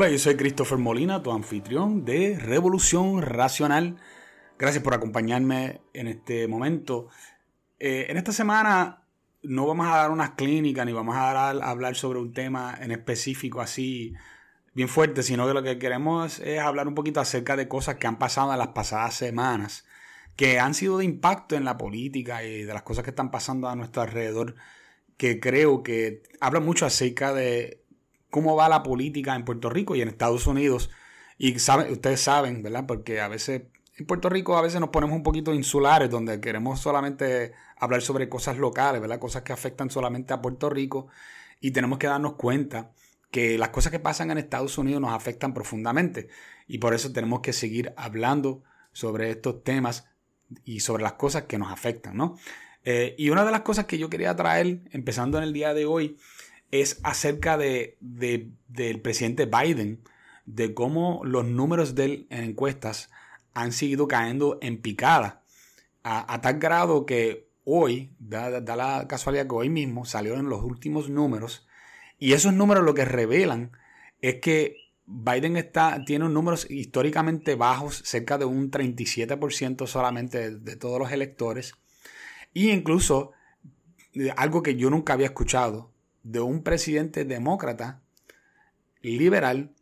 Hola, yo soy Christopher Molina, tu anfitrión de Revolución Racional. Gracias por acompañarme en este momento. Eh, en esta semana no vamos a dar unas clínicas ni vamos a, hablar sobre un tema en específico así bien fuerte, sino que lo que queremos es hablar un poquito acerca de cosas que han pasado en las pasadas semanas, que han sido de impacto en la política y de las cosas que están pasando a nuestro alrededor, que creo que habla mucho acerca de cómo va la política en Puerto Rico y en Estados Unidos. Y ustedes saben, ¿verdad? Porque a veces en Puerto Rico a veces nos ponemos un poquito insulares, donde queremos solamente hablar sobre cosas locales, ¿verdad? Cosas que afectan solamente a Puerto Rico. Y tenemos que darnos cuenta que las cosas que pasan en Estados Unidos nos afectan profundamente. Y por eso tenemos que seguir hablando sobre estos temas y sobre las cosas que nos afectan, ¿no? Eh, y una de las cosas que yo quería traer, empezando en el día de hoy, es acerca de, del presidente Biden, de cómo los números de él en encuestas han seguido cayendo en picada, a, tal grado que hoy, da, la casualidad que hoy mismo salieron los últimos números, y esos números lo que revelan es que Biden está, tiene números históricamente bajos, cerca de un 37% solamente de, de todos los electores, y incluso algo que yo nunca había escuchado, de un presidente demócrata liberal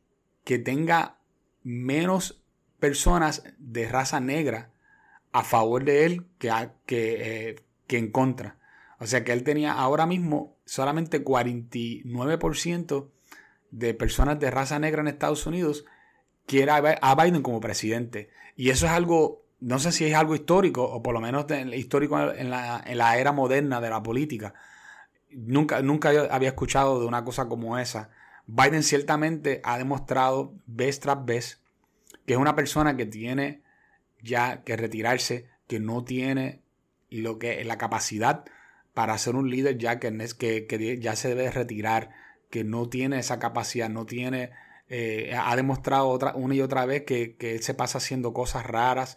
que tenga menos personas de raza negra a favor de él que, que, eh, que en contra. O sea que él tenía ahora mismo solamente 49% de personas de raza negra en Estados Unidos quiere a Biden como presidente. Y eso es algo, no sé si es algo histórico o por lo menos histórico en la, en la era moderna de la política nunca, nunca había escuchado de una cosa como esa. Biden ciertamente ha demostrado vez tras vez que es una persona que tiene ya que retirarse, que no tiene lo que la capacidad para ser un líder ya que, que, ya se debe retirar, que no tiene esa capacidad, no tiene, eh, ha demostrado otra, una y otra vez que, que él se pasa haciendo cosas raras,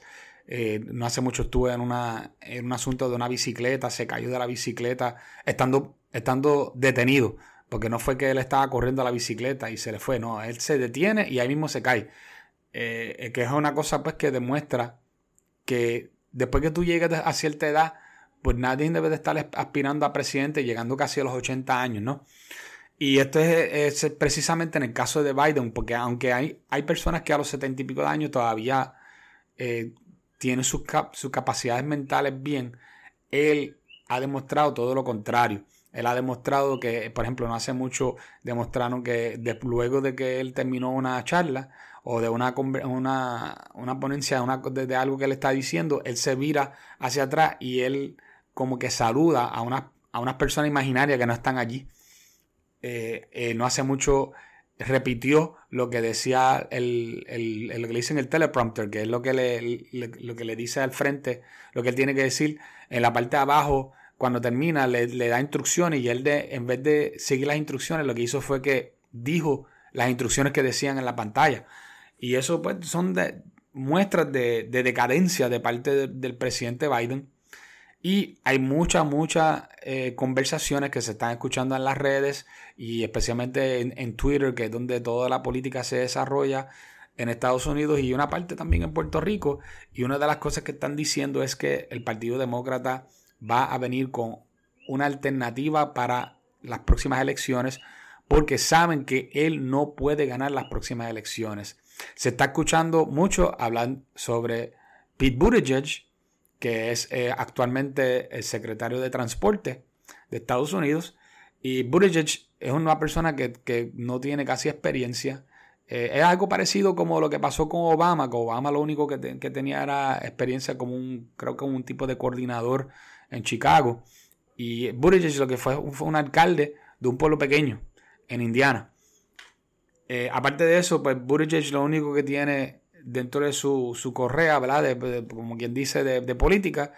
eh, no hace mucho estuve en, en un asunto de una bicicleta, se cayó de la bicicleta estando, estando detenido, porque no fue que él estaba corriendo a la bicicleta y se le fue, no, él se detiene y ahí mismo se cae. Eh, que es una cosa pues que demuestra que después que tú llegues a cierta edad, pues nadie debe de estar aspirando a presidente llegando casi a los 80 años, ¿no? Y esto es, precisamente en el caso de Biden, porque aunque hay, hay personas que a los 70 y pico de años todavía eh, tiene sus, sus capacidades mentales bien, él ha demostrado todo lo contrario. Él ha demostrado que, por ejemplo, no hace mucho demostraron que luego de que él terminó una charla o de una, una, una ponencia de, algo que él está diciendo, él se vira hacia atrás y él como que saluda a, una, a unas personas imaginarias que no están allí. Eh, eh, no hace mucho repitió lo que decía el, el, lo que le en el teleprompter, que es lo que le, lo que le dice al frente, lo que él tiene que decir. En la parte de abajo, cuando termina, le, da instrucciones y él de, en vez de seguir las instrucciones, lo que hizo fue que dijo las instrucciones que decían en la pantalla. Y eso pues son de, muestras de, decadencia de parte del presidente Biden y hay muchas, muchas eh, conversaciones que se están escuchando en las redes y especialmente en, Twitter, que es donde toda la política se desarrolla en Estados Unidos y una parte también en Puerto Rico. Y una de las cosas que están diciendo es que el Partido Demócrata va a venir con una alternativa para las próximas elecciones porque saben que él no puede ganar las próximas elecciones. Se está escuchando mucho hablar sobre Pete Buttigieg, que es eh, actualmente el secretario de Transporte de Estados Unidos. Y Buttigieg es una persona que, no tiene casi experiencia. Eh, es algo parecido como lo que pasó con Obama, que Obama lo único que, tenía era experiencia como un, creo que un tipo de coordinador en Chicago. Y Buttigieg lo que fue fue un alcalde de un pueblo pequeño en Indiana. Eh, aparte de eso, pues Buttigieg lo único que tiene dentro de su, su correa, ¿verdad? como quien dice, de, política,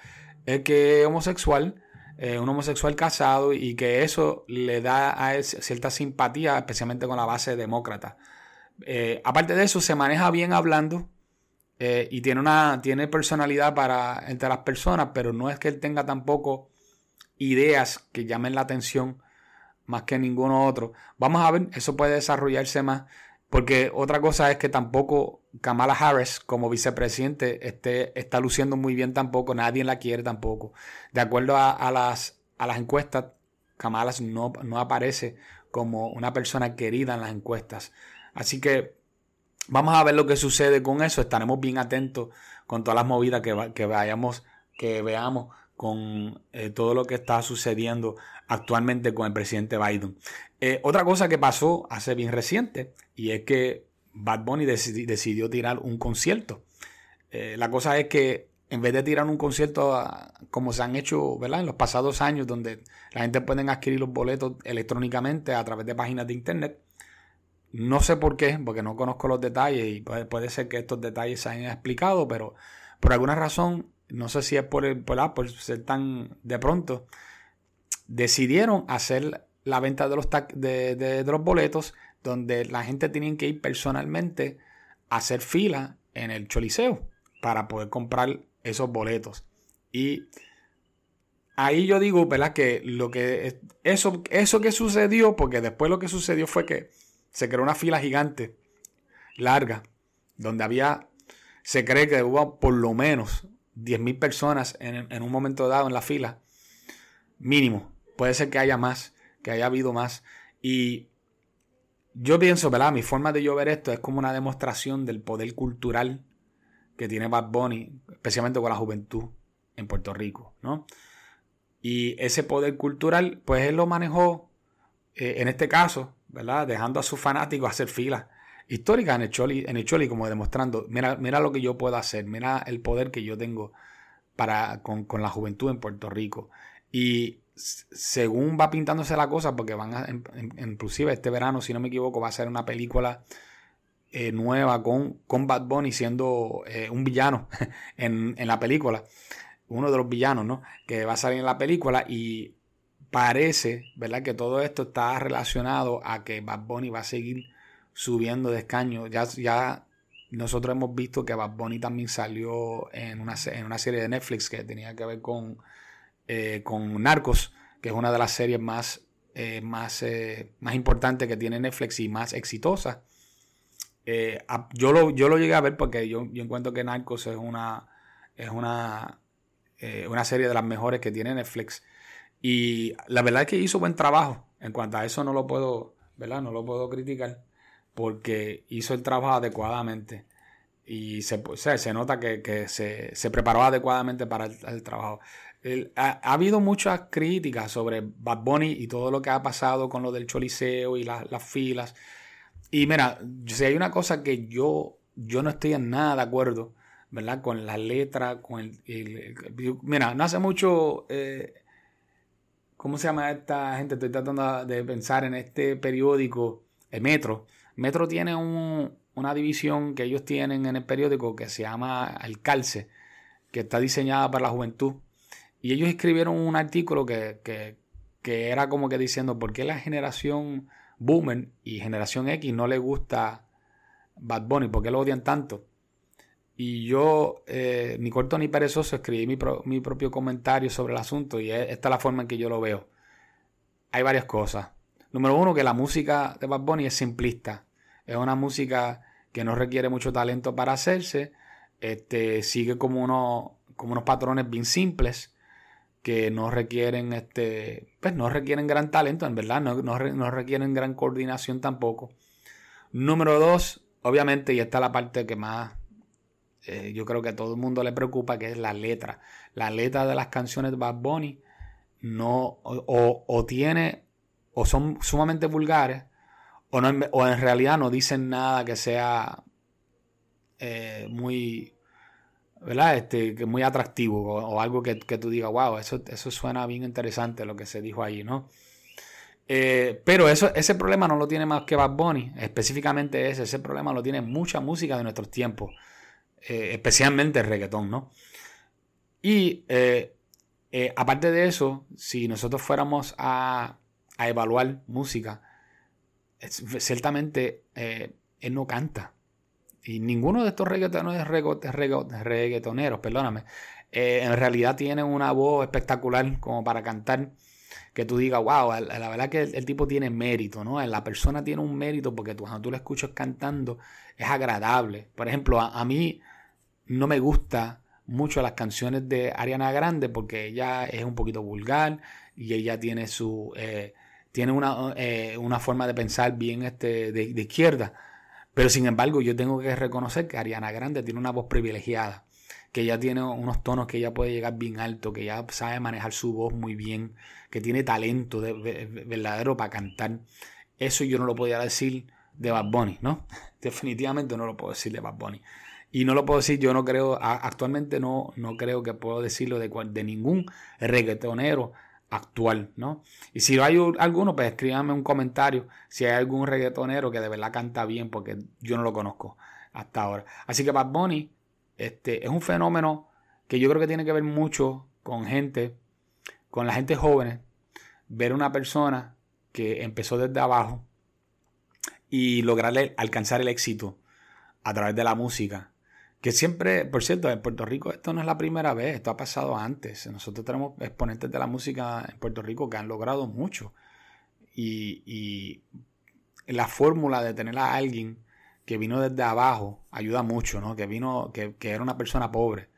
es que es homosexual, eh, un homosexual casado y que eso le da a él cierta simpatía, especialmente con la base demócrata. Eh, aparte de eso, se maneja bien hablando eh, y tiene, una, tiene personalidad para entre las personas, pero no es que él tenga tampoco ideas que llamen la atención más que ninguno otro. Vamos a ver, eso puede desarrollarse más Porque otra cosa es que tampoco Kamala Harris como vicepresidente esté, está luciendo muy bien tampoco, nadie la quiere tampoco. De acuerdo a, las, a las encuestas, Kamala no, no aparece como una persona querida en las encuestas. Así que vamos a ver lo que sucede con eso. Estaremos bien atentos con todas las movidas que, que vayamos, que veamos con eh, todo lo que está sucediendo actualmente con el presidente Biden. Eh, otra cosa que pasó hace bien reciente y es que Bad Bunny decidió tirar un concierto. Eh, la cosa es que en vez de tirar un concierto ah, como se han hecho ¿verdad? en los pasados años, donde la gente puede adquirir los boletos electrónicamente a través de páginas de internet, no sé por qué, porque no conozco los detalles y puede, ser que estos detalles se hayan explicado, pero por alguna razón no sé si es por, el, por, ser tan de pronto, decidieron hacer la venta de los, de, los boletos donde la gente tenía que ir personalmente a hacer fila en el Choliseo para poder comprar esos boletos. Y ahí yo digo, ¿verdad? Que lo que eso, eso que sucedió, porque después lo que sucedió fue que se creó una fila gigante, larga, donde había, se cree que hubo por lo menos 10.000 personas en, un momento dado en la fila, mínimo. Puede ser que haya más, que haya habido más. Y yo pienso, ¿verdad? Mi forma de yo ver esto es como una demostración del poder cultural que tiene Bad Bunny, especialmente con la juventud en Puerto Rico, ¿no? Y ese poder cultural, pues él lo manejó, eh, en este caso, ¿verdad? Dejando a sus fanáticos hacer filas histórica en el Choli, en el Choli como demostrando, mira, mira lo que yo puedo hacer, mira el poder que yo tengo para, con, la juventud en Puerto Rico. Y según va pintándose la cosa, porque van a, inclusive este verano, si no me equivoco, va a ser una película eh, nueva con, con Bad Bunny siendo eh, un villano en, en la película, uno de los villanos, ¿no? Que va a salir en la película y parece, ¿verdad? Que todo esto está relacionado a que Bad Bunny va a seguir subiendo de escaño. Ya, ya nosotros hemos visto que Bad Bunny también salió en una, en una serie de Netflix que tenía que ver con, eh, con Narcos, que es una de las series más, eh, más, eh, más importantes que tiene Netflix y más exitosa. yo, lo, yo lo llegué a ver porque yo, yo encuentro que Narcos es una, es una, una serie de las mejores que tiene Netflix. Y la verdad es que hizo buen trabajo. En cuanto a eso no lo puedo, ¿verdad? No lo puedo criticar porque hizo el trabajo adecuadamente y se, se nota que, se, preparó adecuadamente para el, trabajo. Ha, habido muchas críticas sobre Bad Bunny y todo lo que ha pasado con lo del choliseo y las filas. Y mira, si hay una cosa que yo, yo no estoy en nada de acuerdo, ¿verdad? Con la letra, con el... mira, no hace mucho... Eh, ¿Cómo se llama esta gente? Estoy tratando de pensar en este periódico, el Metro Metro tiene una división que ellos tienen en el periódico que se llama El Calce, que está diseñada para la juventud. Y ellos escribieron un artículo que, que, era como que diciendo por qué la generación Boomer y generación X no le gusta Bad Bunny, por qué lo odian tanto. Y yo, eh, ni corto ni perezoso, escribí mi, mi, propio comentario sobre el asunto y esta es la forma en que yo lo veo. Hay varias cosas. Número uno, que la música de Bad Bunny es simplista. Es una música que no requiere mucho talento para hacerse. Este, sigue como, como unos patrones bien simples que no requieren, este, pues no requieren gran talento, en verdad, no, no, requieren gran coordinación tampoco. Número dos, obviamente, y esta es la parte que más eh, yo creo que a todo el mundo le preocupa, que es la letra. La letra de las canciones de Bad Bunny no, o, o tiene o son sumamente vulgares o, no, o en realidad no dicen nada que sea eh, muy, ¿verdad? Este, que muy atractivo o, algo que, tú digas, wow, eso, eso suena bien interesante lo que se dijo ahí, ¿no? Eh, pero eso, ese problema no lo tiene más que Bad Bunny, específicamente ese, ese problema lo tiene mucha música de nuestros tiempos, eh, especialmente el reggaetón, ¿no? Y aparte de eso, si nosotros fuéramos a a evaluar música, ciertamente eh, él no canta. Y ninguno de estos reggaetoneros, reggaetoneros perdóname, eh, en realidad tiene una voz espectacular como para cantar. que tú digas, wow, la, verdad que el, tipo tiene mérito, ¿no? La persona tiene un mérito porque tú, cuando tú lo escuchas cantando es agradable. Por ejemplo, a, mí no me gusta mucho las canciones de Ariana Grande porque ella es un poquito vulgar y ella tiene su eh, tiene una, eh, una, forma de pensar bien este, de, izquierda. Pero sin embargo, yo tengo que reconocer que Ariana Grande tiene una voz privilegiada que ella tiene unos tonos que ella puede llegar bien alto, que ella sabe manejar su voz muy bien, que tiene talento de, verdadero para cantar. Eso yo no lo podía decir de Bad Bunny, ¿no? Definitivamente no lo puedo decir de Bad Bunny. Y no lo puedo decir, yo no creo, actualmente no, no creo que puedo decirlo de, de ningún reggaetonero actual, ¿no? Y si hay alguno, pues escríbanme un comentario si hay algún reggaetonero que de verdad canta bien, porque yo no lo conozco hasta ahora. Así que Bad Bunny este, es un fenómeno que yo creo que tiene que ver mucho con gente, con la gente joven, ver una persona que empezó desde abajo y lograrle alcanzar el éxito a través de la música. Que siempre, por cierto, en Puerto Rico esto no es la primera vez, esto ha pasado antes. Nosotros tenemos exponentes de la música en Puerto Rico que han logrado mucho. Y, y la fórmula de tener a alguien que vino desde abajo ayuda mucho, ¿no? Que vino, que, era una persona pobre,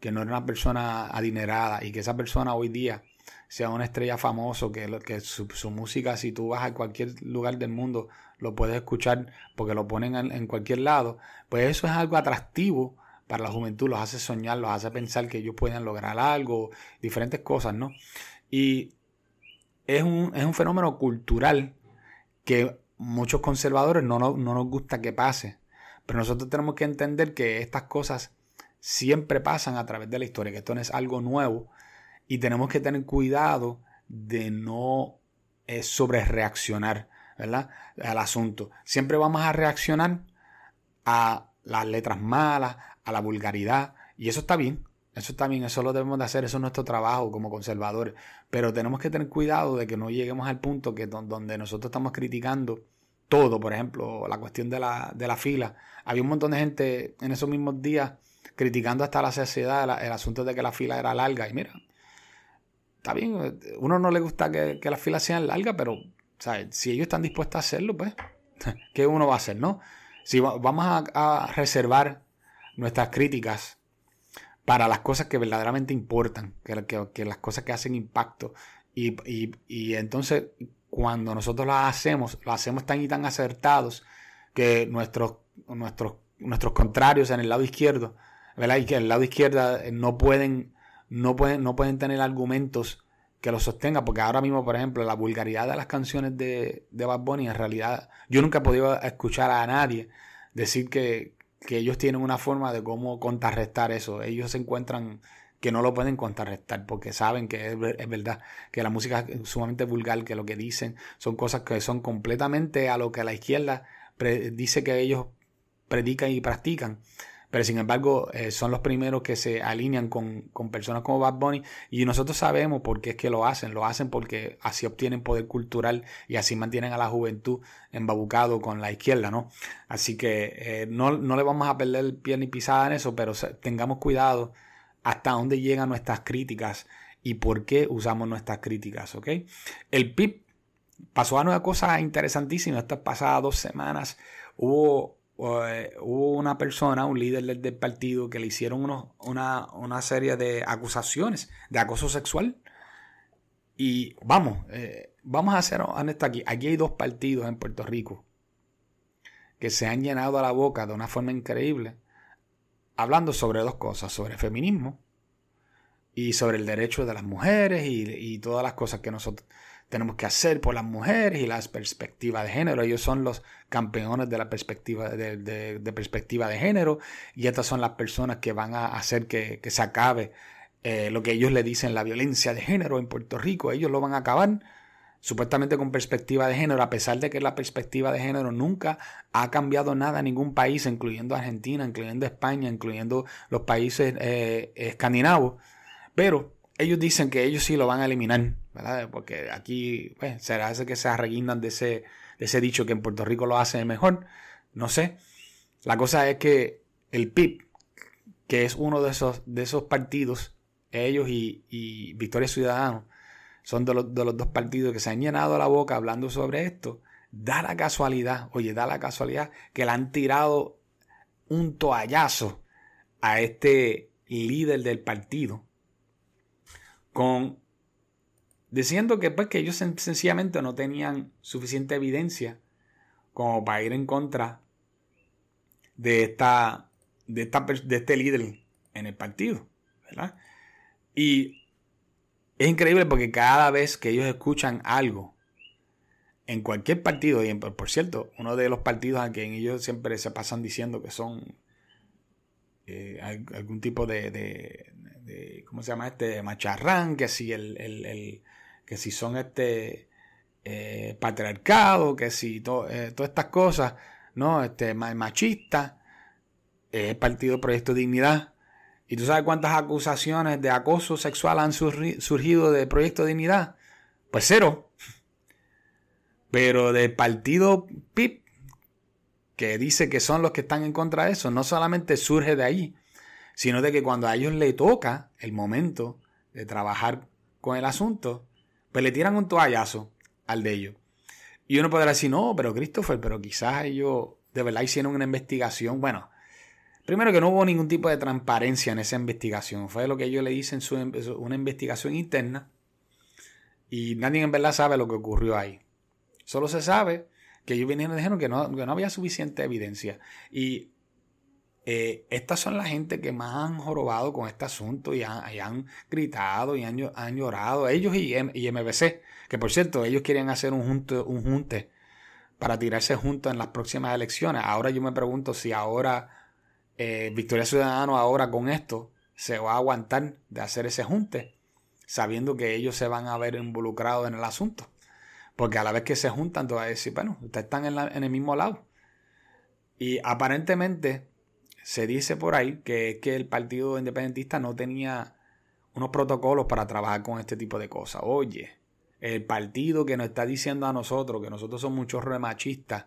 que no era una persona adinerada y que esa persona hoy día sea una estrella famoso, que, que su, música, si tú vas a cualquier lugar del mundo, lo puedes escuchar porque lo ponen en, cualquier lado, pues eso es algo atractivo para la juventud, los hace soñar, los hace pensar que ellos pueden lograr algo, diferentes cosas, ¿no? Y es un, es un fenómeno cultural que muchos conservadores no, no, nos gusta que pase. Pero nosotros tenemos que entender que estas cosas siempre pasan a través de la historia, que esto no es algo nuevo y tenemos que tener cuidado de no eh, sobre reaccionar ¿verdad? al asunto. Siempre vamos a reaccionar a las letras malas, a la vulgaridad y eso está bien. Eso está bien, eso lo debemos de hacer, eso es nuestro trabajo como conservadores. Pero tenemos que tener cuidado de que no lleguemos al punto que donde nosotros estamos criticando todo, por ejemplo, la cuestión de la, de la fila. Había un montón de gente en esos mismos días criticando hasta la sociedad el, asunto de que la fila era larga. Y mira, está bien, uno no le gusta que, las filas sean largas, pero si ellos están dispuestos a hacerlo, pues, ¿qué uno va a hacer, no? Si vamos a reservar nuestras críticas para las cosas que verdaderamente importan, que, las cosas que hacen impacto. Y, entonces, cuando nosotros las hacemos, lo hacemos tan y tan acertados que nuestros, nuestros, nuestros contrarios en el lado izquierdo, ¿verdad? Y que el lado izquierdo no pueden, no pueden, no pueden tener argumentos que lo sostengan, porque ahora mismo, por ejemplo, la vulgaridad de las canciones de, de Bad Bunny, en realidad, yo nunca he podido escuchar a nadie decir que, que ellos tienen una forma de cómo contrarrestar eso. Ellos se encuentran que no lo pueden contrarrestar porque saben que es, verdad, que la música es sumamente vulgar, que lo que dicen son cosas que son completamente a lo que la izquierda dice que ellos predican y practican. Pero sin embargo, eh, son los primeros que se alinean con, con, personas como Bad Bunny. Y nosotros sabemos por qué es que lo hacen. Lo hacen porque así obtienen poder cultural y así mantienen a la juventud embabucado con la izquierda, ¿no? Así que eh, no, no, le vamos a perder el pie ni pisada en eso, pero tengamos cuidado hasta dónde llegan nuestras críticas y por qué usamos nuestras críticas, ¿ok? El PIB pasó a una cosa interesantísima. Estas pasadas dos semanas hubo eh, hubo una persona, un líder del, partido, que le hicieron una, serie de acusaciones de acoso sexual. Y vamos, eh, vamos a ser honestos aquí. Aquí hay dos partidos en Puerto Rico que se han llenado a la boca de una forma increíble hablando sobre dos cosas, sobre feminismo y sobre el derecho de las mujeres y todas las cosas que nosotros tenemos que hacer por las mujeres y las perspectivas de género. Ellos son los campeones de la perspectiva de, perspectiva de género y estas son las personas que van a hacer que, se acabe eh, lo que ellos le dicen la violencia de género en Puerto Rico. Ellos lo van a acabar supuestamente con perspectiva de género, a pesar de que la perspectiva de género nunca ha cambiado nada en ningún país, incluyendo Argentina, incluyendo España, incluyendo los países eh, escandinavos. Pero ellos dicen que ellos sí lo van a eliminar, ¿verdad? Porque aquí pues, será ese que se arreguindan de ese, de ese dicho que en Puerto Rico lo hacen mejor. No sé. La cosa es que el PIB, que es uno de esos, de esos partidos, ellos y, y Victoria Ciudadano, son de los, de los dos partidos que se han llenado la boca hablando sobre esto, da la casualidad, oye, da la casualidad que le han tirado un toallazo a este líder del partido con diciendo que pues que ellos sencillamente no tenían suficiente evidencia como para ir en contra de esta de, esta, de este líder en el partido, ¿verdad? Y es increíble porque cada vez que ellos escuchan algo en cualquier partido, y por cierto, uno de los partidos a quien ellos siempre se pasan diciendo que son eh, algún tipo de, de, ¿cómo se llama este? Macharrán, que si el, que si son este eh, patriarcado, que si eh, todas estas cosas, ¿no? Este machista, el partido Proyecto Dignidad. ¿Y tú sabes cuántas acusaciones de acoso sexual han surgido de Proyecto Dignidad? Pues cero. Pero del partido PIP, que dice que son los que están en contra de eso, no solamente surge de ahí, sino de que cuando a ellos le toca el momento de trabajar con el asunto, pues le tiran un toallazo al de ellos. Y uno podrá decir, no, pero Christopher, pero quizás ellos de verdad hicieron una investigación. Bueno, primero que no hubo ningún tipo de transparencia en esa investigación. Fue lo que ellos le dicen, su, una investigación interna. Y nadie en verdad sabe lo que ocurrió ahí. Solo se sabe que ellos vinieron y dijeron que no, no había suficiente evidencia. Y eh, estas son la gente que más han jorobado con este asunto y han, gritado y han, llorado. Ellos y, MBC, que por cierto, ellos quieren hacer un junte, un junte para tirarse juntos en las próximas elecciones. Ahora yo me pregunto si ahora eh, Victoria Ciudadano, ahora con esto, se va a aguantar de hacer ese junte, sabiendo que ellos se van a ver involucrados en el asunto. Porque a la vez que se juntan, te vas a decir, bueno, ustedes están en, el mismo lado. Y aparentemente se dice por ahí que, que el Partido Independentista no tenía unos protocolos para trabajar con este tipo de cosas. Oye, el partido que nos está diciendo a nosotros que nosotros somos muchos remachistas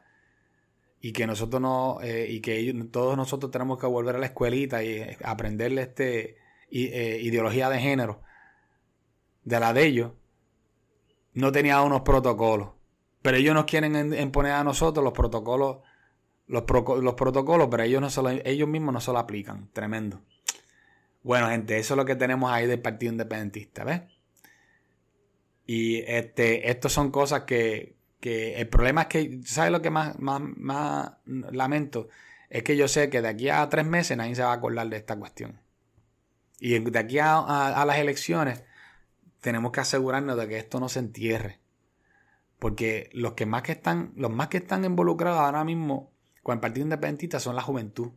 y que nosotros no eh, y que todos nosotros tenemos que volver a la escuelita y eh, aprenderle este eh, ideología de género de la de ellos no tenía unos protocolos. Pero ellos nos quieren imponer a nosotros los protocolos, los, los protocolos, pero ellos, no solo, ellos mismos no se lo aplican. Tremendo. Bueno, gente, eso es lo que tenemos ahí del Partido Independentista, ¿ves? Y este, estas son cosas que, que el problema es que, ¿sabes lo que más, más, más lamento? Es que yo sé que de aquí a tres meses nadie se va a acordar de esta cuestión. Y de aquí a las elecciones tenemos que asegurarnos de que esto no se entierre. Porque los que más que están, los más que están involucrados ahora mismo con el Partido Independentista son la juventud.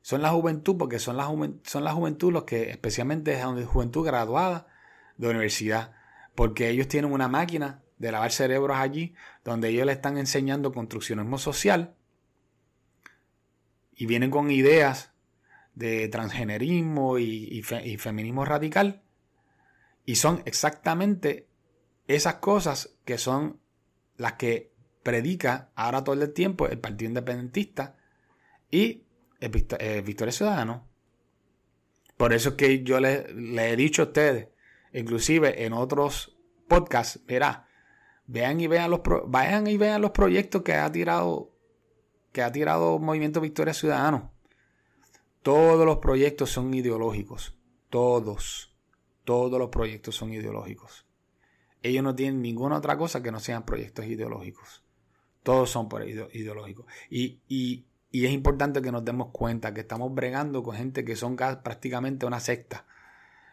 Son la juventud porque son la, son la juventud los que, especialmente es juventud graduada de universidad. Porque ellos tienen una máquina de lavar cerebros allí, donde ellos le están enseñando construccionismo social y vienen con ideas de transgenerismo y feminismo radical y son exactamente esas cosas que son las que predica ahora todo el tiempo el Partido Independentista y el Victoria Ciudadano. Por eso es que yo les, he dicho a ustedes, inclusive en otros podcasts, verá, vean y vean los vayan y vean los proyectos que ha tirado que ha tirado Movimiento Victoria Ciudadano. Todos los proyectos son ideológicos, todos. Todos los proyectos son ideológicos. Ellos no tienen ninguna otra cosa que no sean proyectos ideológicos. Todos son ideológicos. Y, es importante que nos demos cuenta que estamos bregando con gente que son prácticamente una secta.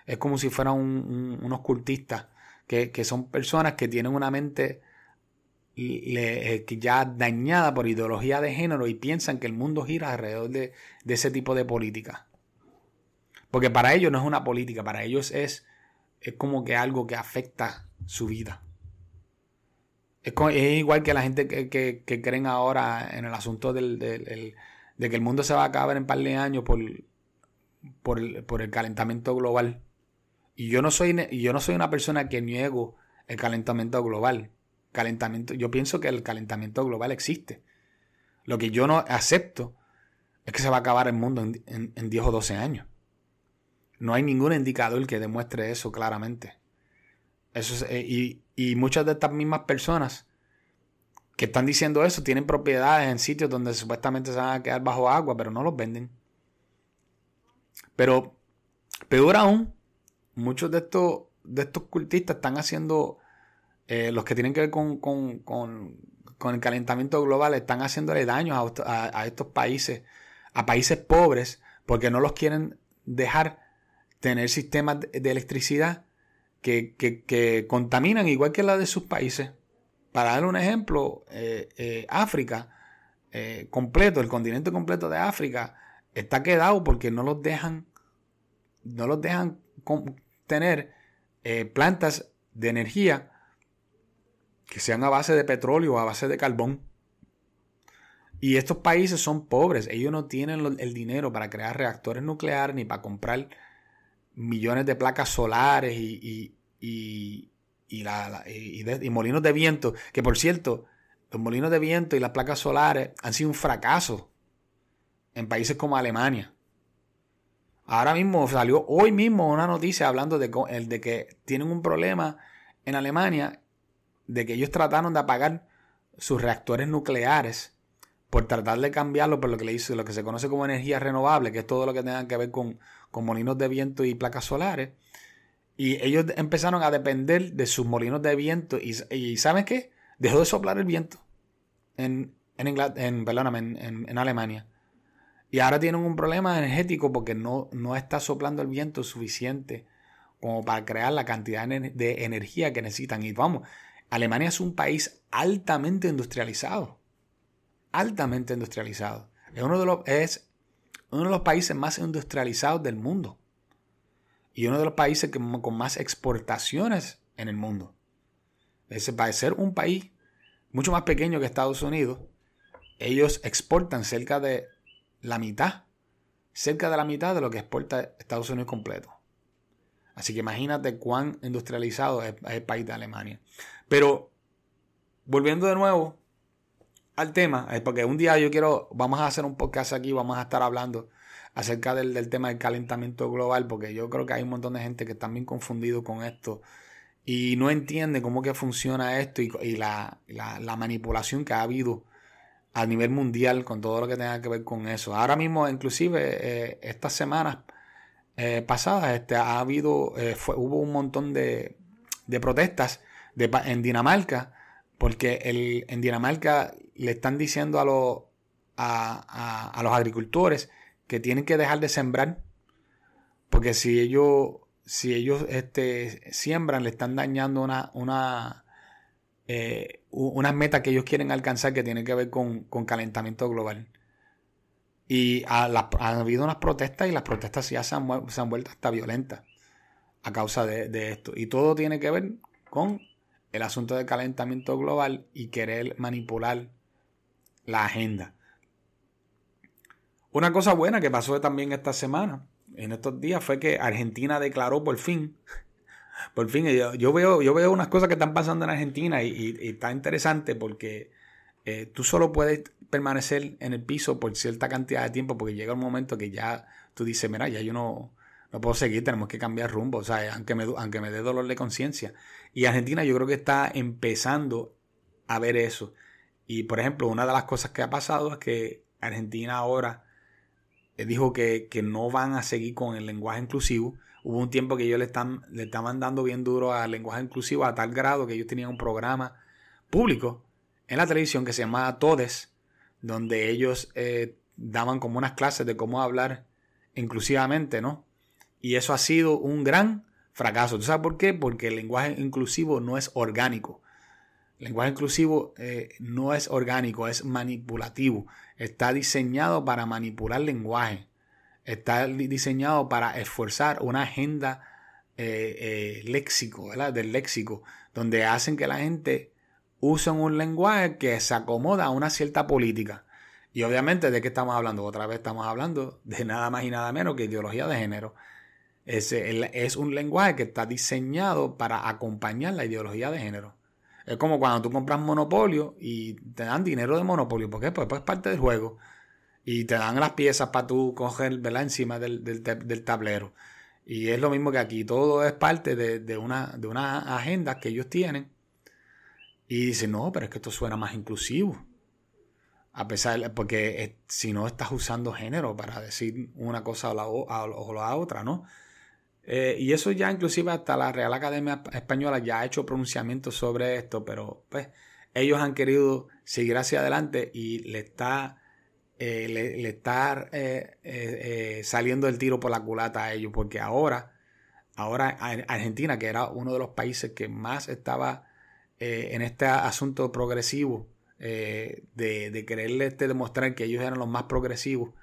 Es como si fueran unos cultistas, que, son personas que tienen una mente eh, ya dañada por ideología de género y piensan que el mundo gira alrededor de, de ese tipo de política. Porque para ellos no es una política, para ellos es, es como que algo que afecta su vida. Es, igual que la gente que, creen ahora en el asunto del, de que el mundo se va a acabar en un par de años por, por, el, calentamiento global. Y yo no soy, yo no soy una persona que niego el calentamiento global. Calentamiento, yo pienso que el calentamiento global existe. Lo que yo no acepto es que se va a acabar el mundo en, en 10 o 12 años. No hay ningún indicador que demuestre eso claramente. Eso eh, y, y muchas de estas mismas personas que están diciendo eso tienen propiedades en sitios donde supuestamente se van a quedar bajo agua, pero no los venden. Pero peor aún, muchos de estos, de estos cultistas están haciendo, eh, los que tienen que ver con, el calentamiento global, están haciéndole daño a, estos países, a países pobres, porque no los quieren dejar tener sistemas de electricidad que, contaminan igual que la de sus países. Para dar un ejemplo, eh, eh, África eh, completo, el continente completo de África, está quedado porque no los dejan, no los dejan tener plantas de energía que sean a base de petróleo o a base de carbón. Y estos países son pobres, ellos no tienen el dinero para crear reactores nucleares ni para comprar millones de placas solares y, la, y, molinos de viento, que por cierto, los molinos de viento y las placas solares han sido un fracaso en países como Alemania. Ahora mismo salió hoy mismo una noticia hablando de, de que tienen un problema en Alemania de que ellos trataron de apagar sus reactores nucleares por tratar de cambiarlo por lo que le hizo, lo que se conoce como energía renovable, que es todo lo que tenga que ver con, con molinos de viento y placas solares. Y ellos empezaron a depender de sus molinos de viento. Y, y ¿saben qué? Dejó de soplar el viento en, en, en, en, Alemania. Y ahora tienen un problema energético porque no, no está soplando el viento suficiente como para crear la cantidad de energía que necesitan. Y vamos, Alemania es un país altamente industrializado. Altamente industrializado. Es uno de los, es uno de los países más industrializados del mundo y uno de los países con más exportaciones en el mundo. Ese va a ser un país mucho más pequeño que Estados Unidos. Ellos exportan cerca de la mitad, cerca de la mitad de lo que exporta Estados Unidos completo. Así que imagínate cuán industrializado es, el país de Alemania. Pero volviendo de nuevo al tema, porque un día yo quiero, vamos a hacer un podcast aquí, vamos a estar hablando acerca del, tema del calentamiento global, porque yo creo que hay un montón de gente que está bien confundido con esto y no entiende cómo que funciona esto y, la, manipulación que ha habido a nivel mundial con todo lo que tenga que ver con eso. Ahora mismo, inclusive, eh, estas semanas eh, pasadas, este, ha habido, eh, hubo un montón de, protestas en Dinamarca, porque el, en Dinamarca le están diciendo a, los a, a los agricultores que tienen que dejar de sembrar, porque si ellos, si ellos este, siembran, le están dañando una, una, eh, unas metas que ellos quieren alcanzar que tienen que ver con, calentamiento global. Y ha, habido unas protestas y las protestas ya se han, se han vuelto hasta violentas a causa de, de, esto. Y todo tiene que ver con el asunto del calentamiento global y querer manipular la agenda. Una cosa buena que pasó también esta semana, en estos días, fue que Argentina declaró por fin, por fin, yo, veo, yo veo unas cosas que están pasando en Argentina y, está interesante porque eh, tú solo puedes permanecer en el piso por cierta cantidad de tiempo porque llega un momento que ya tú dices, mira, ya yo no, no puedo seguir, tenemos que cambiar rumbo, o sea, aunque aunque me dé dolor de conciencia. Y Argentina yo creo que está empezando a ver eso. Y por ejemplo, una de las cosas que ha pasado es que Argentina ahora dijo que, no van a seguir con el lenguaje inclusivo. Hubo un tiempo que ellos le, están, le estaban dando bien duro al lenguaje inclusivo a tal grado que ellos tenían un programa público en la televisión que se llamaba Todes, donde ellos eh, daban como unas clases de cómo hablar inclusivamente, ¿no? Y eso ha sido un gran fracaso. ¿Tú sabes por qué? Porque el lenguaje inclusivo no es orgánico. Lenguaje inclusivo eh, no es orgánico, es manipulativo. Está diseñado para manipular lenguaje. Está diseñado para esforzar una agenda eh, eh, léxico, ¿verdad? Del léxico, donde hacen que la gente use un lenguaje que se acomoda a una cierta política. Y obviamente, ¿de qué estamos hablando? Otra vez estamos hablando de nada más y nada menos que ideología de género. Es un lenguaje que está diseñado para acompañar la ideología de género. Es como cuando tú compras Monopolio y te dan dinero de Monopolio. ¿Por qué? Pues, pues es parte del juego. Y te dan las piezas para tú coger ¿verdad? encima del, tablero. Y es lo mismo que aquí, todo es parte de, una, de una agenda que ellos tienen. Y dicen, no, pero es que esto suena más inclusivo. A pesar, porque si no estás usando género para decir una cosa o la, o la otra, ¿no? Eh, y eso ya inclusive hasta la Real Academia Española ya ha hecho pronunciamientos sobre esto, pero pues ellos han querido seguir hacia adelante y le está, eh, le, está eh, saliendo el tiro por la culata a ellos, porque ahora, ahora Argentina, que era uno de los países que más estaba en este asunto progresivo, de, de, quererle este, demostrar que ellos eran los más progresivos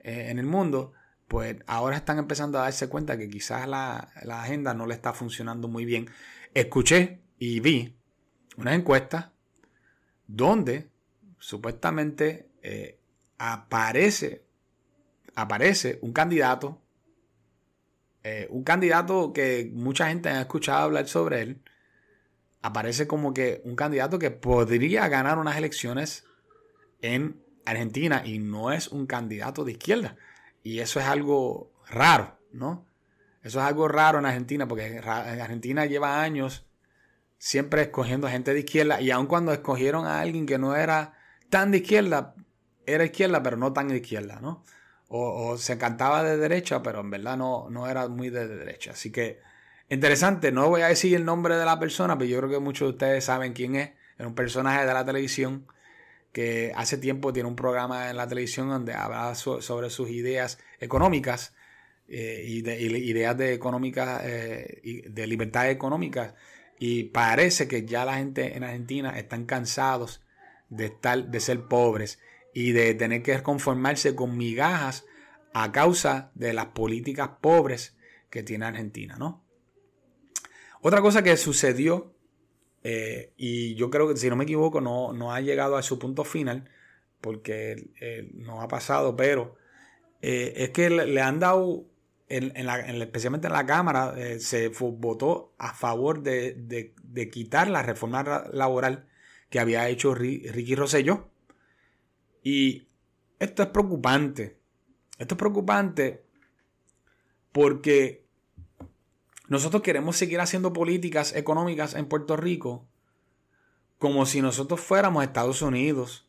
en el mundo, pues ahora están empezando a darse cuenta que quizás la, agenda no le está funcionando muy bien. Escuché y vi una encuesta donde supuestamente eh, aparece, aparece un candidato, eh, un candidato que mucha gente ha escuchado hablar sobre él, aparece como que un candidato que podría ganar unas elecciones en Argentina y no es un candidato de izquierda. Y eso es algo raro, ¿no? Eso es algo raro en Argentina, porque Argentina lleva años siempre escogiendo gente de izquierda, y aun cuando escogieron a alguien que no era tan de izquierda, era izquierda, pero no tan de izquierda, ¿no? O, se cantaba de derecha, pero en verdad no, no era muy de derecha. Así que, interesante, no voy a decir el nombre de la persona, pero yo creo que muchos de ustedes saben quién es. Es un personaje de la televisión que hace tiempo tiene un programa en la televisión donde habla sobre sus ideas económicas eh, y de ideas de económicas eh, de libertad económica y parece que ya la gente en Argentina están cansados de estar de ser pobres y de tener que conformarse con migajas a causa de las políticas pobres que tiene Argentina, ¿no? Otra cosa que sucedió eh, y yo creo que, si no me equivoco, no, no ha llegado a su punto final, porque no ha pasado, pero eh, es que le, han dado, especialmente en la Cámara, eh, se votó a favor de, quitar la reforma laboral que había hecho Ricky Rosselló. Y esto es preocupante. Esto es preocupante porque nosotros queremos seguir haciendo políticas económicas en Puerto Rico como si nosotros fuéramos Estados Unidos.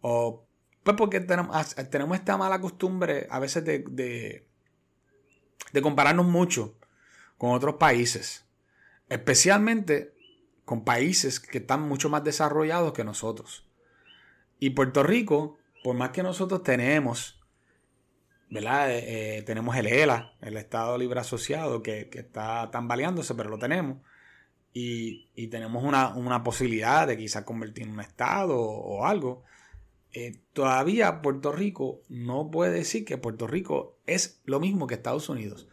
O pues porque tenemos, esta mala costumbre a veces de, de, de compararnos mucho con otros países. Especialmente con países que están mucho más desarrollados que nosotros. Y Puerto Rico, por más que nosotros tenemos ¿verdad? Eh, eh, tenemos el ELA, el Estado Libre Asociado, que, está tambaleándose, pero lo tenemos. Y, tenemos una, posibilidad de quizás convertir en un Estado o, algo. Eh, todavía Puerto Rico no puede decir que Puerto Rico es lo mismo que Estados Unidos.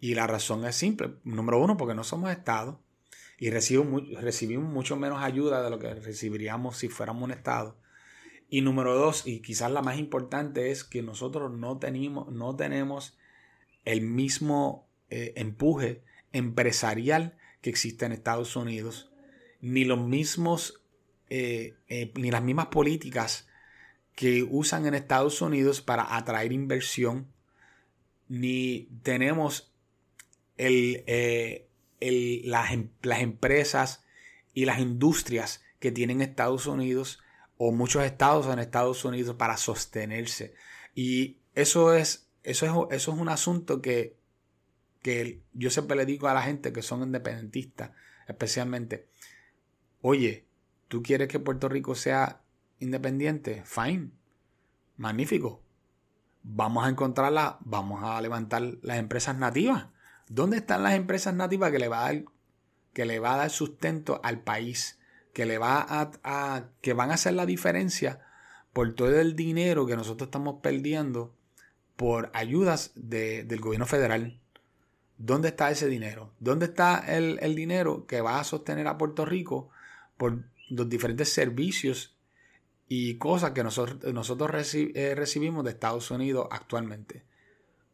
Y la razón es simple. Número uno, porque no somos Estado y recibimos, recibimos mucho menos ayuda de lo que recibiríamos si fuéramos un Estado. Y número dos, y quizás la más importante, es que nosotros no, tenemos, no tenemos el mismo eh, empuje empresarial que existe en Estados Unidos, ni los mismos, eh, eh, ni las mismas políticas que usan en Estados Unidos para atraer inversión, ni tenemos el, las, em, las empresas y las industrias que tienen Estados Unidos o muchos estados en Estados Unidos para sostenerse. Y eso es, eso es, eso es un asunto que, que yo siempre le digo a la gente que son independentistas, especialmente, oye, ¿tú quieres que Puerto Rico sea independiente? Fine, magnífico. Vamos a encontrarla, vamos a levantar las empresas nativas. ¿Dónde están las empresas nativas que le va a dar, que le va a dar sustento al país? Que le va a, que van a hacer la diferencia por todo el dinero que nosotros estamos perdiendo por ayudas del gobierno federal. ¿Dónde está ese dinero? ¿Dónde está el, dinero que va a sostener a Puerto Rico por los diferentes servicios y cosas que nosotros, nosotros eh, recibimos de Estados Unidos actualmente?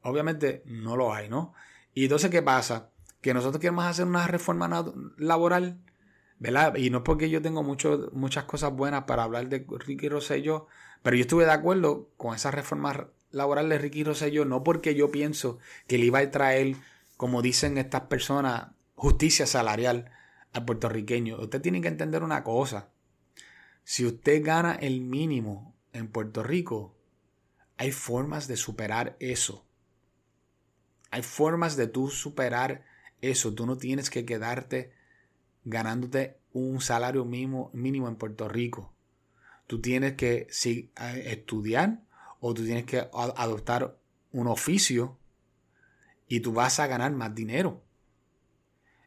Obviamente no lo hay, ¿no? Y entonces, ¿qué pasa? Que nosotros queremos hacer una reforma laboral y no es porque yo tengo muchas cosas buenas para hablar de Ricky Rosselló, pero yo estuve de acuerdo con esa reforma laboral de Ricky Rosselló, no porque yo pienso que le iba a traer como dicen estas personas, justicia salarial al puertorriqueño. Usted tiene que entender una cosa. Si usted gana el mínimo en Puerto Rico, hay formas de superar eso. Hay formas de tú superar eso. Tú no tienes que quedarte ganándote un salario mínimo, mínimo en Puerto Rico. Tú tienes que estudiar o tú tienes que adoptar un oficio y tú vas a ganar más dinero.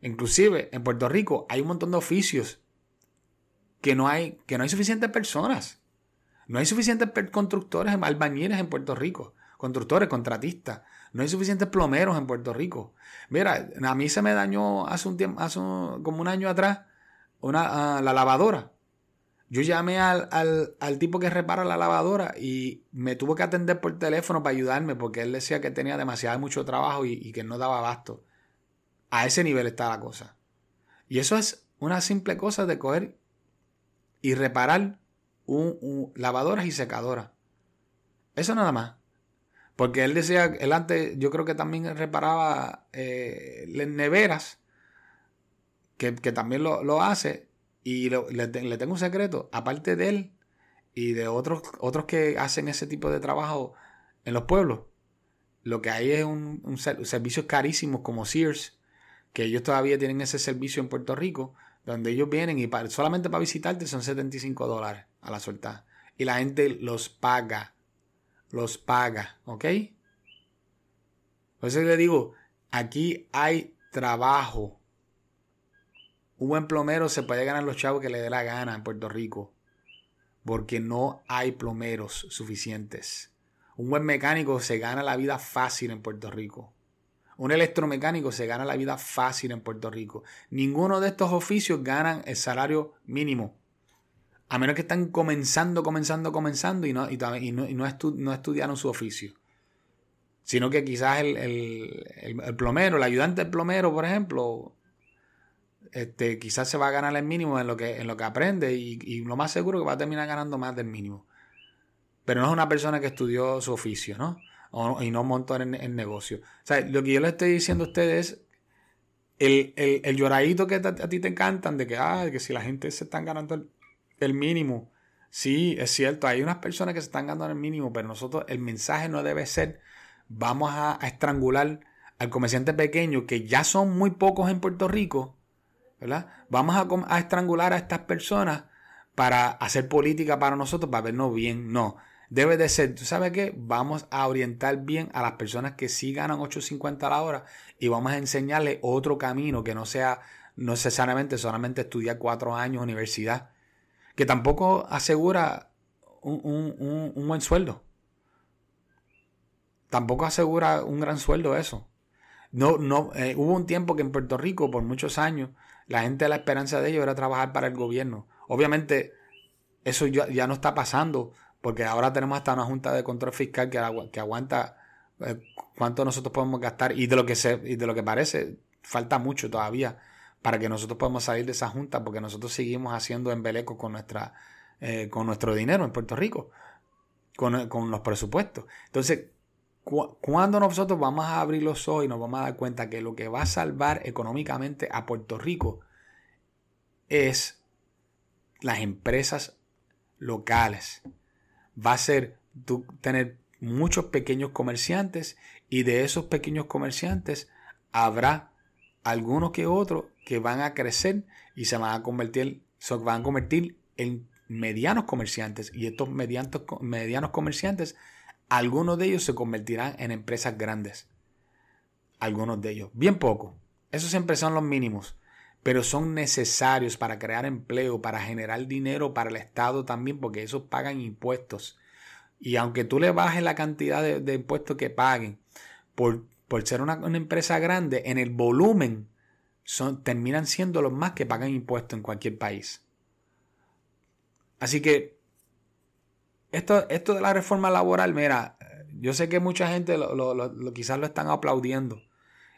Inclusive en Puerto Rico hay un montón de oficios que no hay, que no hay suficientes personas. No hay suficientes constructores, albañiles en Puerto Rico, constructores, contratistas. No hay suficientes plomeros en Puerto Rico. Mira, a mí se me dañó hace un tiempo, hace como un año atrás, una, ah, la lavadora. Yo llamé al, tipo que repara la lavadora y me tuvo que atender por teléfono para ayudarme porque él decía que tenía demasiado mucho trabajo y, que no daba abasto. A ese nivel está la cosa. Y eso es una simple cosa de coger y reparar un, lavadoras y secadoras. Eso nada más. Porque él decía, él antes, yo creo que también reparaba eh, neveras, que, también lo, hace. Y le, tengo un secreto, aparte de él y de otros, otros que hacen ese tipo de trabajo en los pueblos, lo que hay es un, un servicios carísimos como Sears, que ellos todavía tienen ese servicio en Puerto Rico, donde ellos vienen y solamente para visitarte son 75 dólares a la suelta. Y la gente los paga. Los paga, ¿ok? Por eso le digo, aquí hay trabajo. Un buen plomero se puede ganar los chavos que le dé la gana en Puerto Rico. Porque no hay plomeros suficientes. Un buen mecánico se gana la vida fácil en Puerto Rico. Un electromecánico se gana la vida fácil en Puerto Rico. Ninguno de estos oficios ganan el salario mínimo. A menos que están comenzando, comenzando, comenzando y no, y, no, estudiaron su oficio. Sino que quizás el, plomero, el ayudante del plomero, por ejemplo, este, quizás se va a ganar el mínimo en lo que, en lo que aprende y, y lo más seguro que va a terminar ganando más del mínimo. Pero no es una persona que estudió su oficio, ¿no? y no montar en, negocio. O sea, lo que yo le estoy diciendo a ustedes es el, el, lloradito que a, ti te encantan de que, ah, que si la gente se están ganando el, mínimo. Sí, es cierto, hay unas personas que se están ganando el mínimo, pero nosotros el mensaje no debe ser vamos a, estrangular al comerciante pequeño, que ya son muy pocos en Puerto Rico, ¿verdad? Vamos a, a estrangular a estas personas para hacer política para nosotros, para vernos bien. No, debe de ser, ¿tú sabes qué? Vamos a orientar bien a las personas que sí ganan 8.50 a la hora y vamos a enseñarle otro camino que no sea necesariamente solamente estudiar cuatro años universidad, que tampoco asegura un, buen sueldo. Tampoco asegura un gran sueldo eso. No, no, eh, hubo un tiempo que en Puerto Rico, por muchos años, la gente, la esperanza de ellos era trabajar para el gobierno. Obviamente, eso ya no está pasando porque ahora tenemos hasta una junta de control fiscal que, que aguanta eh, cuánto nosotros podemos gastar y de lo que se, y de lo que parece falta mucho todavía para que nosotros podamos salir de esa junta porque nosotros seguimos haciendo embeleco con nuestra eh, con nuestro dinero en Puerto Rico con, con los presupuestos. Entonces cuando nosotros vamos a abrir los ojos y nos vamos a dar cuenta que lo que va a salvar económicamente a Puerto Rico es las empresas locales. Va a ser tú tener muchos pequeños comerciantes y de esos pequeños comerciantes habrá algunos que otros que van a crecer y se van a convertir, se van a convertir en medianos comerciantes y estos medianos, medianos comerciantes, algunos de ellos se convertirán en empresas grandes. Algunos de ellos, bien poco. Esos siempre son los mínimos, pero son necesarios para crear empleo, para generar dinero para el Estado también, porque esos pagan impuestos. Y aunque tú le bajes la cantidad de, impuestos que paguen por, por ser una, empresa grande, en el volumen son, terminan siendo los más que pagan impuestos en cualquier país. Así que esto, esto de la reforma laboral, mira, yo sé que mucha gente lo, quizás lo están aplaudiendo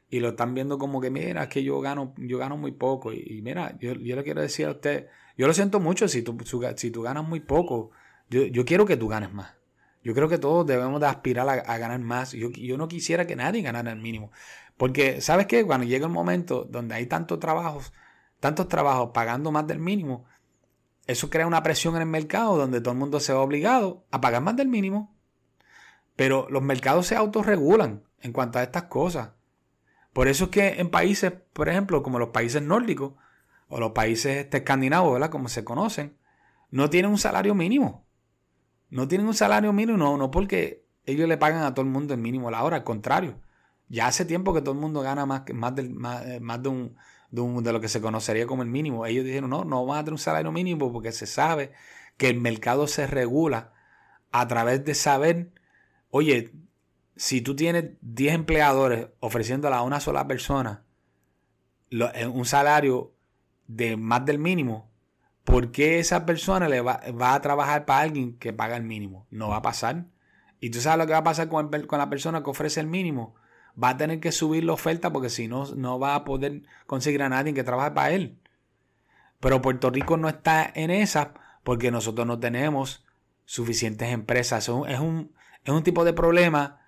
y lo están viendo como que, mira, es que yo gano, yo gano muy poco. Y, mira, yo, le quiero decir a usted, yo lo siento mucho si tú, si tú ganas muy poco, yo, quiero que tú ganes más. Yo creo que todos debemos de aspirar a, ganar más. Yo, yo, no quisiera que nadie ganara el mínimo. Porque, ¿sabes qué? Cuando llega el momento donde hay tantos trabajos, tantos trabajos pagando más del mínimo, eso crea una presión en el mercado donde todo el mundo se va obligado a pagar más del mínimo. Pero los mercados se autorregulan en cuanto a estas cosas. Por eso es que en países, por ejemplo, como los países nórdicos o los países escandinavos, ¿verdad? Como se conocen, no tienen un salario mínimo. No tienen un salario mínimo, no, no porque ellos le pagan a todo el mundo el mínimo a la hora, al contrario. Ya hace tiempo que todo el mundo gana más, más, más, eh, de, un, de, lo que se conocería como el mínimo. Ellos dijeron, no, no van a tener un salario mínimo porque se sabe que el mercado se regula a través de saber, oye, si tú tienes 10 empleadores ofreciéndole a una sola persona eh, un salario de más del mínimo, ¿por qué esa persona le va, a trabajar para alguien que paga el mínimo? No va a pasar. Y tú sabes lo que va a pasar con, con la persona que ofrece el mínimo. Va a tener que subir la oferta porque si no, no va a poder conseguir a nadie que trabaje para él. Pero Puerto Rico no está en esa porque nosotros no tenemos suficientes empresas. Es un, es un tipo de problema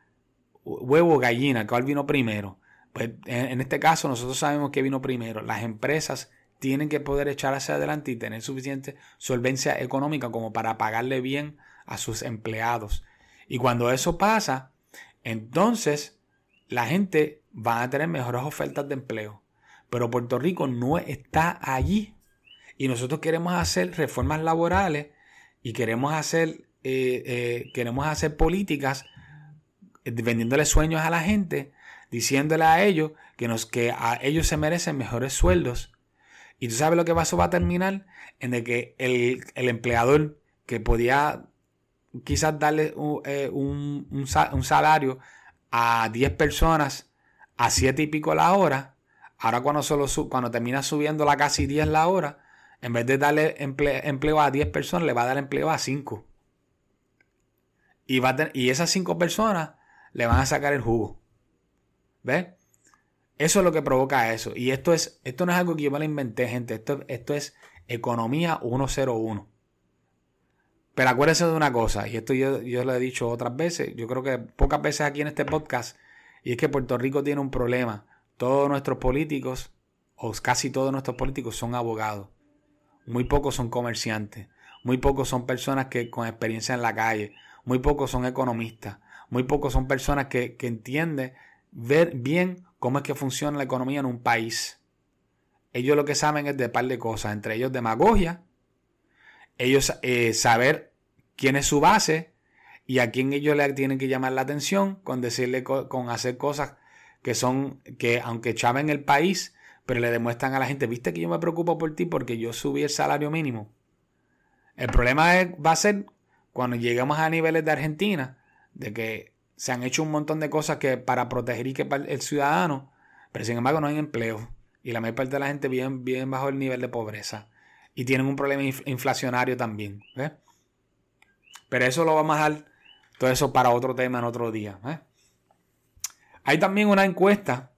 huevo gallina, ¿cuál vino primero? Pues en este caso nosotros sabemos que vino primero. Las empresas tienen que poder echar hacia adelante y tener suficiente solvencia económica como para pagarle bien a sus empleados. Y cuando eso pasa, entonces la gente va a tener mejores ofertas de empleo. Pero Puerto Rico no está allí. Y nosotros queremos hacer reformas laborales y queremos hacer, eh, eh, queremos hacer políticas vendiéndole sueños a la gente, diciéndole a ellos que, nos, que a ellos se merecen mejores sueldos. Y tú sabes lo que va a terminar en de que el, empleador que podía quizás darle eh, un, un, salario a 10 personas a 7 y pico la hora, ahora cuando, solo cuando termina subiendo la casi 10 la hora, en vez de darle empleo a 10 personas, le va a dar empleo a 5. Y, va y esas 5 personas le van a sacar el jugo. ¿Ves? Eso es lo que provoca eso. Y esto, es, esto no es algo que yo me lo inventé, gente. Esto, esto es economía 101. Pero acuérdense de una cosa, y esto yo, yo lo he dicho otras veces, yo creo que pocas veces aquí en este podcast, y es que Puerto Rico tiene un problema. Todos nuestros políticos, o casi todos nuestros políticos, son abogados. Muy pocos son comerciantes. Muy pocos son personas que con experiencia en la calle. Muy pocos son economistas. Muy pocos son personas que, entienden ver bien cómo es que funciona la economía en un país. Ellos lo que saben es de par de cosas, entre ellos demagogia, ellos eh, saber quién es su base y a quién ellos le tienen que llamar la atención con decirle, con hacer cosas que son, que aunque chaven el país, pero le demuestran a la gente, viste que yo me preocupo por ti porque yo subí el salario mínimo. El problema va a ser cuando lleguemos a niveles de Argentina, de que se han hecho un montón de cosas que para proteger y que el ciudadano, pero sin embargo no hay empleo y la mayor parte de la gente vive, bajo el nivel de pobreza y tienen un problema inflacionario también. Pero eso lo vamos a dejar todo eso para otro tema en otro día. Hay también una encuesta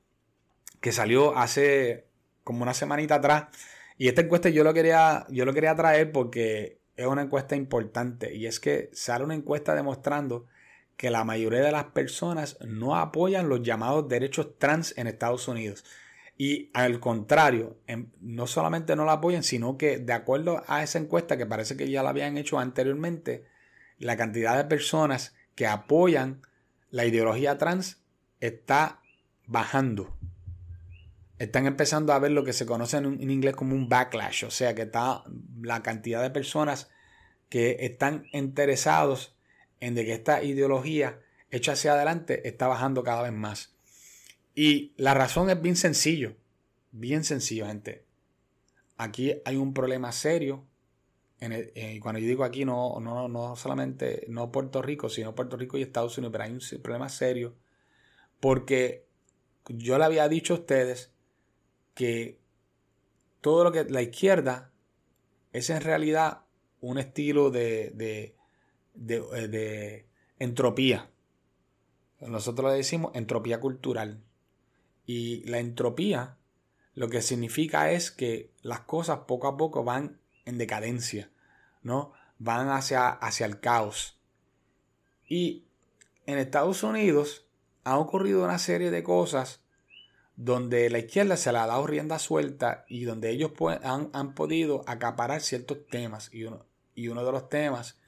que salió hace como una semanita atrás y esta encuesta yo lo quería yo lo quería traer porque es una encuesta importante y es que sale una encuesta demostrando que la mayoría de las personas no apoyan los llamados derechos trans en Estados Unidos. Y al contrario, no solamente no la apoyan, sino que de acuerdo a esa encuesta que parece que ya la habían hecho anteriormente, la cantidad de personas que apoyan la ideología trans está bajando. Están empezando a ver lo que se conoce en, en inglés como un backlash, o sea que está la cantidad de personas que están interesados en de que esta ideología hecha hacia adelante está bajando cada vez más. Y la razón es bien sencillo, bien sencillo, gente. Aquí hay un problema serio. En eh, cuando yo digo aquí, no, no, no solamente no Puerto Rico, sino Puerto Rico y Estados Unidos, pero hay un problema serio. Porque yo le había dicho a ustedes que todo lo que la izquierda es en realidad un estilo de, de, entropía. Nosotros le decimos entropía cultural. Y la entropía lo que significa es que las cosas poco a poco van en decadencia, ¿no? Van hacia, hacia el caos. Y en Estados Unidos ha ocurrido una serie de cosas donde la izquierda se le ha dado rienda suelta y donde ellos han, han, podido acaparar ciertos temas. Y uno, y uno de los temas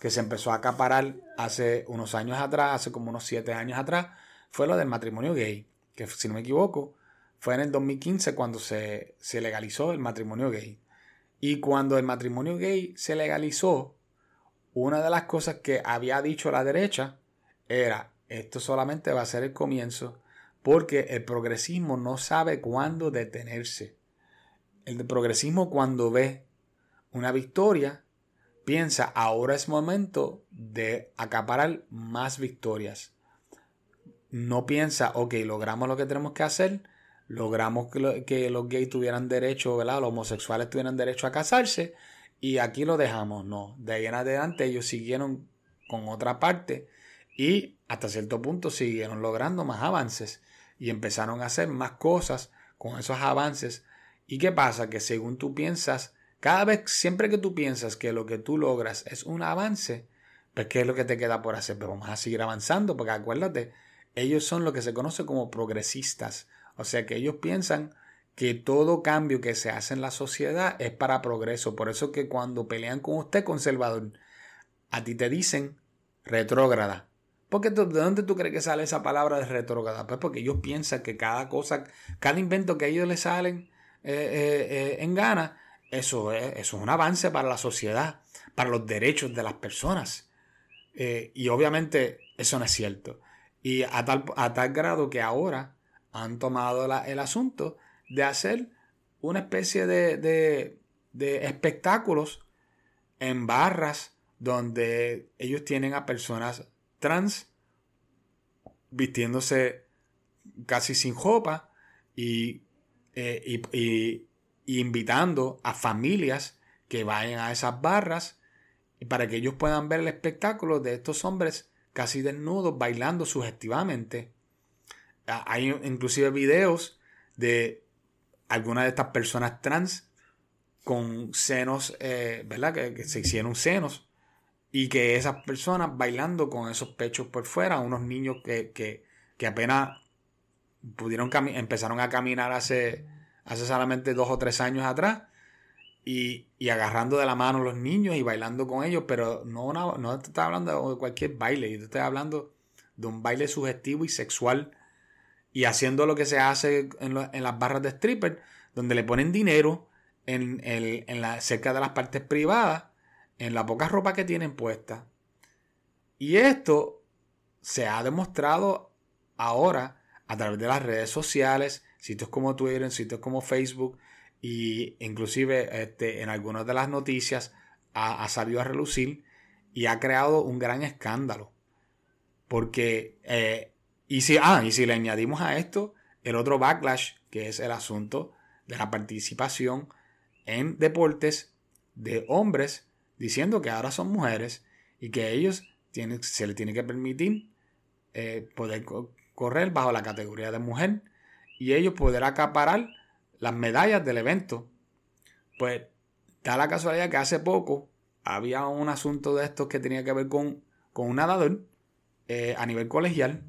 que se empezó a acaparar hace unos años atrás, hace como unos siete años atrás, fue lo del matrimonio gay, que si no me equivoco, fue en el 2015 cuando se, se legalizó el matrimonio gay. Y cuando el matrimonio gay se legalizó, una de las cosas que había dicho la derecha era, esto solamente va a ser el comienzo, porque el progresismo no sabe cuándo detenerse. El progresismo cuando ve una victoria, piensa, ahora es momento de acaparar más victorias. No piensa, ok, logramos lo que tenemos que hacer, logramos que, los gays tuvieran derecho, ¿verdad? Los homosexuales tuvieran derecho a casarse y aquí lo dejamos. No, de ahí en adelante ellos siguieron con otra parte y hasta cierto punto siguieron logrando más avances y empezaron a hacer más cosas con esos avances. ¿Y qué pasa? Que según tú piensas, cada vez, siempre que tú piensas que lo que tú logras es un avance, pues ¿qué es lo que te queda por hacer? Pues vamos a seguir avanzando, porque acuérdate, ellos son lo que se conoce como progresistas. O sea que ellos piensan que todo cambio que se hace en la sociedad es para progreso. Por eso que cuando pelean con usted, conservador, a ti te dicen retrógrada. Porque ¿De dónde tú crees que sale esa palabra de retrógrada? Pues porque ellos piensan que cada cosa, cada invento que a ellos les salen eh, eh, eh, en gana, eso es, eso es un avance para la sociedad, para los derechos de las personas. y obviamente eso no es cierto. Y a tal, a tal grado que ahora han tomado el asunto de hacer una especie de, de, espectáculos en barras donde ellos tienen a personas trans vistiéndose casi sin ropa y, eh, y, invitando a familias que vayan a esas barras para que ellos puedan ver el espectáculo de estos hombres casi desnudos bailando sugestivamente Ah, hay inclusive videos de algunas de estas personas trans con senos, eh, ¿verdad? Que, se hicieron senos y que esas personas bailando con esos pechos por fuera, unos niños que, apenas pudieron empezaron a caminar hace, hace solamente dos o tres años atrás y, agarrando de la mano los niños y bailando con ellos, pero no, no te estoy hablando de cualquier baile, yo te estoy hablando de un baile sugestivo y sexual y haciendo lo que se hace en, las barras de stripper, donde le ponen dinero en, en la, cerca de las partes privadas, en la poca ropa que tienen puesta. Y esto se ha demostrado ahora a través de las redes sociales, sitios como Twitter, sitios como Facebook, y inclusive este, en algunas de las noticias ha, salido a relucir y ha creado un gran escándalo. Porque eh, y si, ah, y si le añadimos a esto el otro backlash, que es el asunto de la participación en deportes de hombres diciendo que ahora son mujeres y que ellos tienen, se les tiene que permitir eh, poder correr bajo la categoría de mujer y ellos poder acaparar las medallas del evento. Pues da la casualidad que hace poco había un asunto de estos que tenía que ver con, con un nadador eh, a nivel colegial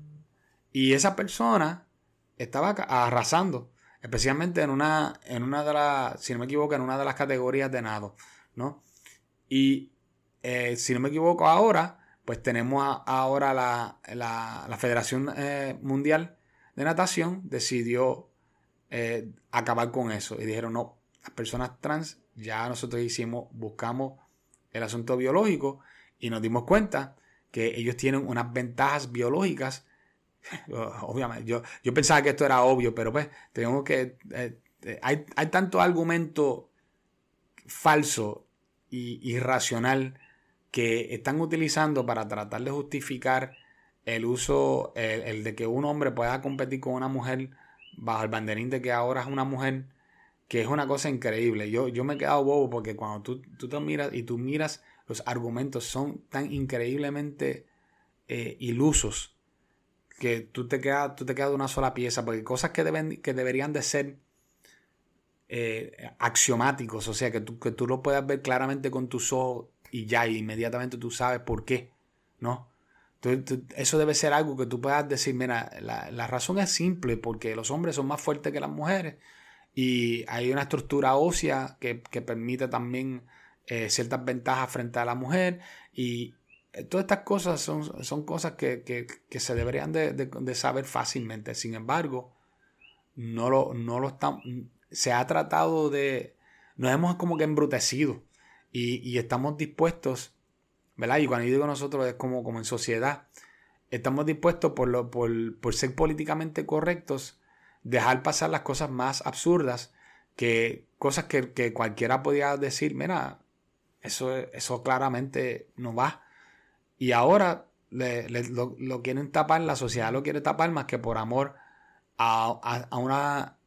y esa persona estaba arrasando, especialmente en una, en una de las, si no me equivoco, en una de las categorías de nado, ¿no? Y eh, si no me equivoco ahora, pues tenemos ahora la, la, Federación eh, Mundial de Natación decidió eh, acabar con eso. Y dijeron, no, las personas trans ya nosotros hicimos, buscamos el asunto biológico y nos dimos cuenta que ellos tienen unas ventajas biológicas Obviamente, yo, yo pensaba que esto era obvio, pero pues tenemos que... Eh, eh, hay, tanto argumento falso y irracional que están utilizando para tratar de justificar el uso, el, de que un hombre pueda competir con una mujer bajo el banderín de que ahora es una mujer, que es una cosa increíble. Yo, yo me he quedado bobo porque cuando tú, tú te miras y tú miras los argumentos son tan increíblemente eh, ilusos que tú te quedas, tú te quedas de una sola pieza, porque cosas que, deben, que deberían de ser eh, axiomáticos, o sea, que tú, que tú lo puedas ver claramente con tus ojos y ya inmediatamente tú sabes por qué, ¿no? Eso debe ser algo que tú puedas decir, mira, la, razón es simple, porque los hombres son más fuertes que las mujeres y hay una estructura ósea que, permite también eh, ciertas ventajas frente a la mujer y eh, todas estas cosas son, son cosas que, se deberían de, saber fácilmente. Sin embargo, no lo, no lo se ha tratado de, nos hemos como que embrutecido y, y estamos dispuestos Y cuando yo digo nosotros es como, como en sociedad. Estamos dispuestos por, lo, por, ser políticamente correctos, dejar pasar las cosas más absurdas, que cosas que, cualquiera podía decir, mira, eso, eso claramente no va. Y ahora lo, quieren tapar, la sociedad lo quiere tapar más que por amor a, una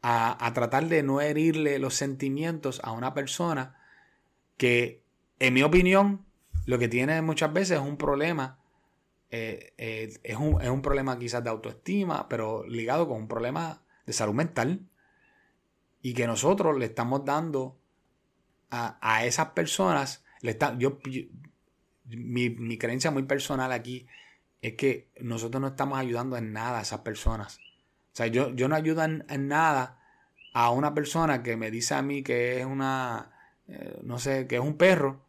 a, a, tratar de no herirle los sentimientos a una persona que, en mi opinión, lo que tiene muchas veces es un problema, eh, eh, es, un, problema quizás de autoestima, pero ligado con un problema de salud mental. Y que nosotros le estamos dando a, esas personas, le está, yo, mi, creencia muy personal aquí es que nosotros no estamos ayudando en nada a esas personas. O sea, yo, yo no ayudo en, nada a una persona que me dice a mí que es una, eh, no sé, que es un perro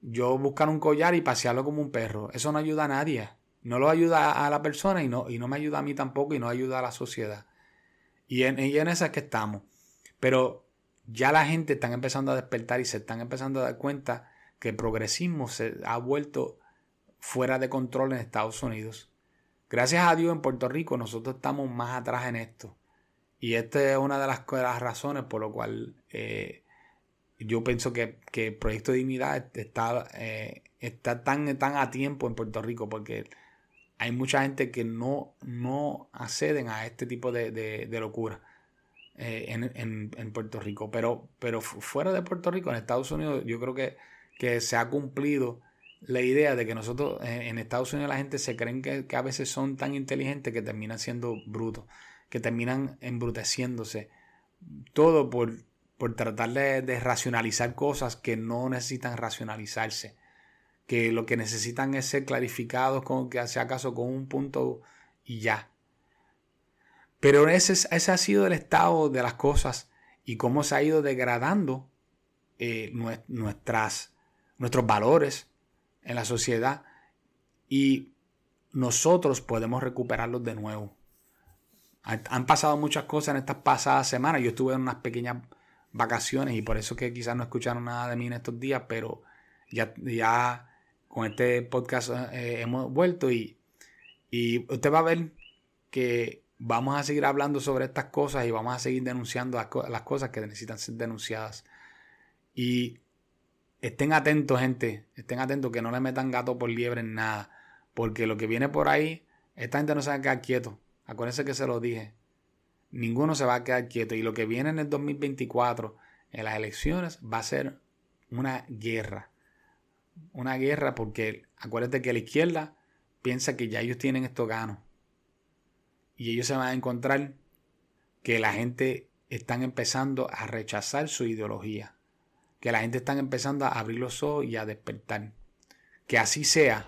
yo buscar un collar y pasearlo como un perro. Eso no ayuda a nadie. No lo ayuda a la persona y no, y no me ayuda a mí tampoco y no ayuda a la sociedad. Y en, y en esa es que estamos. Pero ya la gente está empezando a despertar y se están empezando a dar cuenta que el progresismo se ha vuelto fuera de control en Estados Unidos. Gracias a Dios en Puerto Rico nosotros estamos más atrás en esto. Y esta es una de las, razones por lo cual eh, yo pienso que, el Proyecto de Dignidad está, eh, está tan, tan a tiempo en Puerto Rico porque hay mucha gente que no, no acceden a este tipo de, locura eh, en, Puerto Rico. Pero, pero fuera de Puerto Rico, en Estados Unidos, yo creo que, que se ha cumplido la idea de que nosotros eh, en Estados Unidos la gente se creen que, que, a veces son tan inteligentes que terminan siendo brutos, que terminan embruteciéndose. Todo por por tratar de, racionalizar cosas que no necesitan racionalizarse, que lo que necesitan es ser clarificados con que hace acaso con un punto y ya. Pero ese, ese, ha sido el estado de las cosas y cómo se ha ido degradando eh, nuestras, nuestros valores en la sociedad y nosotros podemos recuperarlos de nuevo. Han pasado muchas cosas en estas pasadas semanas. Yo estuve en unas pequeñas vacaciones y por eso que quizás no escucharon nada de mí en estos días, pero ya, ya con este podcast eh, hemos vuelto y, y usted va a ver que vamos a seguir hablando sobre estas cosas y vamos a seguir denunciando las, cosas que necesitan ser denunciadas. Y estén atentos, gente, estén atentos que no le metan gato por liebre en nada, porque lo que viene por ahí, esta gente no se va quedar quieto. Acuérdense que se lo dije ninguno se va a quedar quieto. Y lo que viene en el 2024, en las elecciones, va a ser una guerra. Una guerra porque acuérdate que la izquierda piensa que ya ellos tienen esto gano. Y ellos se van a encontrar que la gente están empezando a rechazar su ideología. Que la gente está empezando a abrir los ojos y a despertar. Que así sea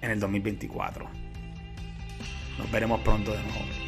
en el 2024. Nos veremos pronto de nuevo.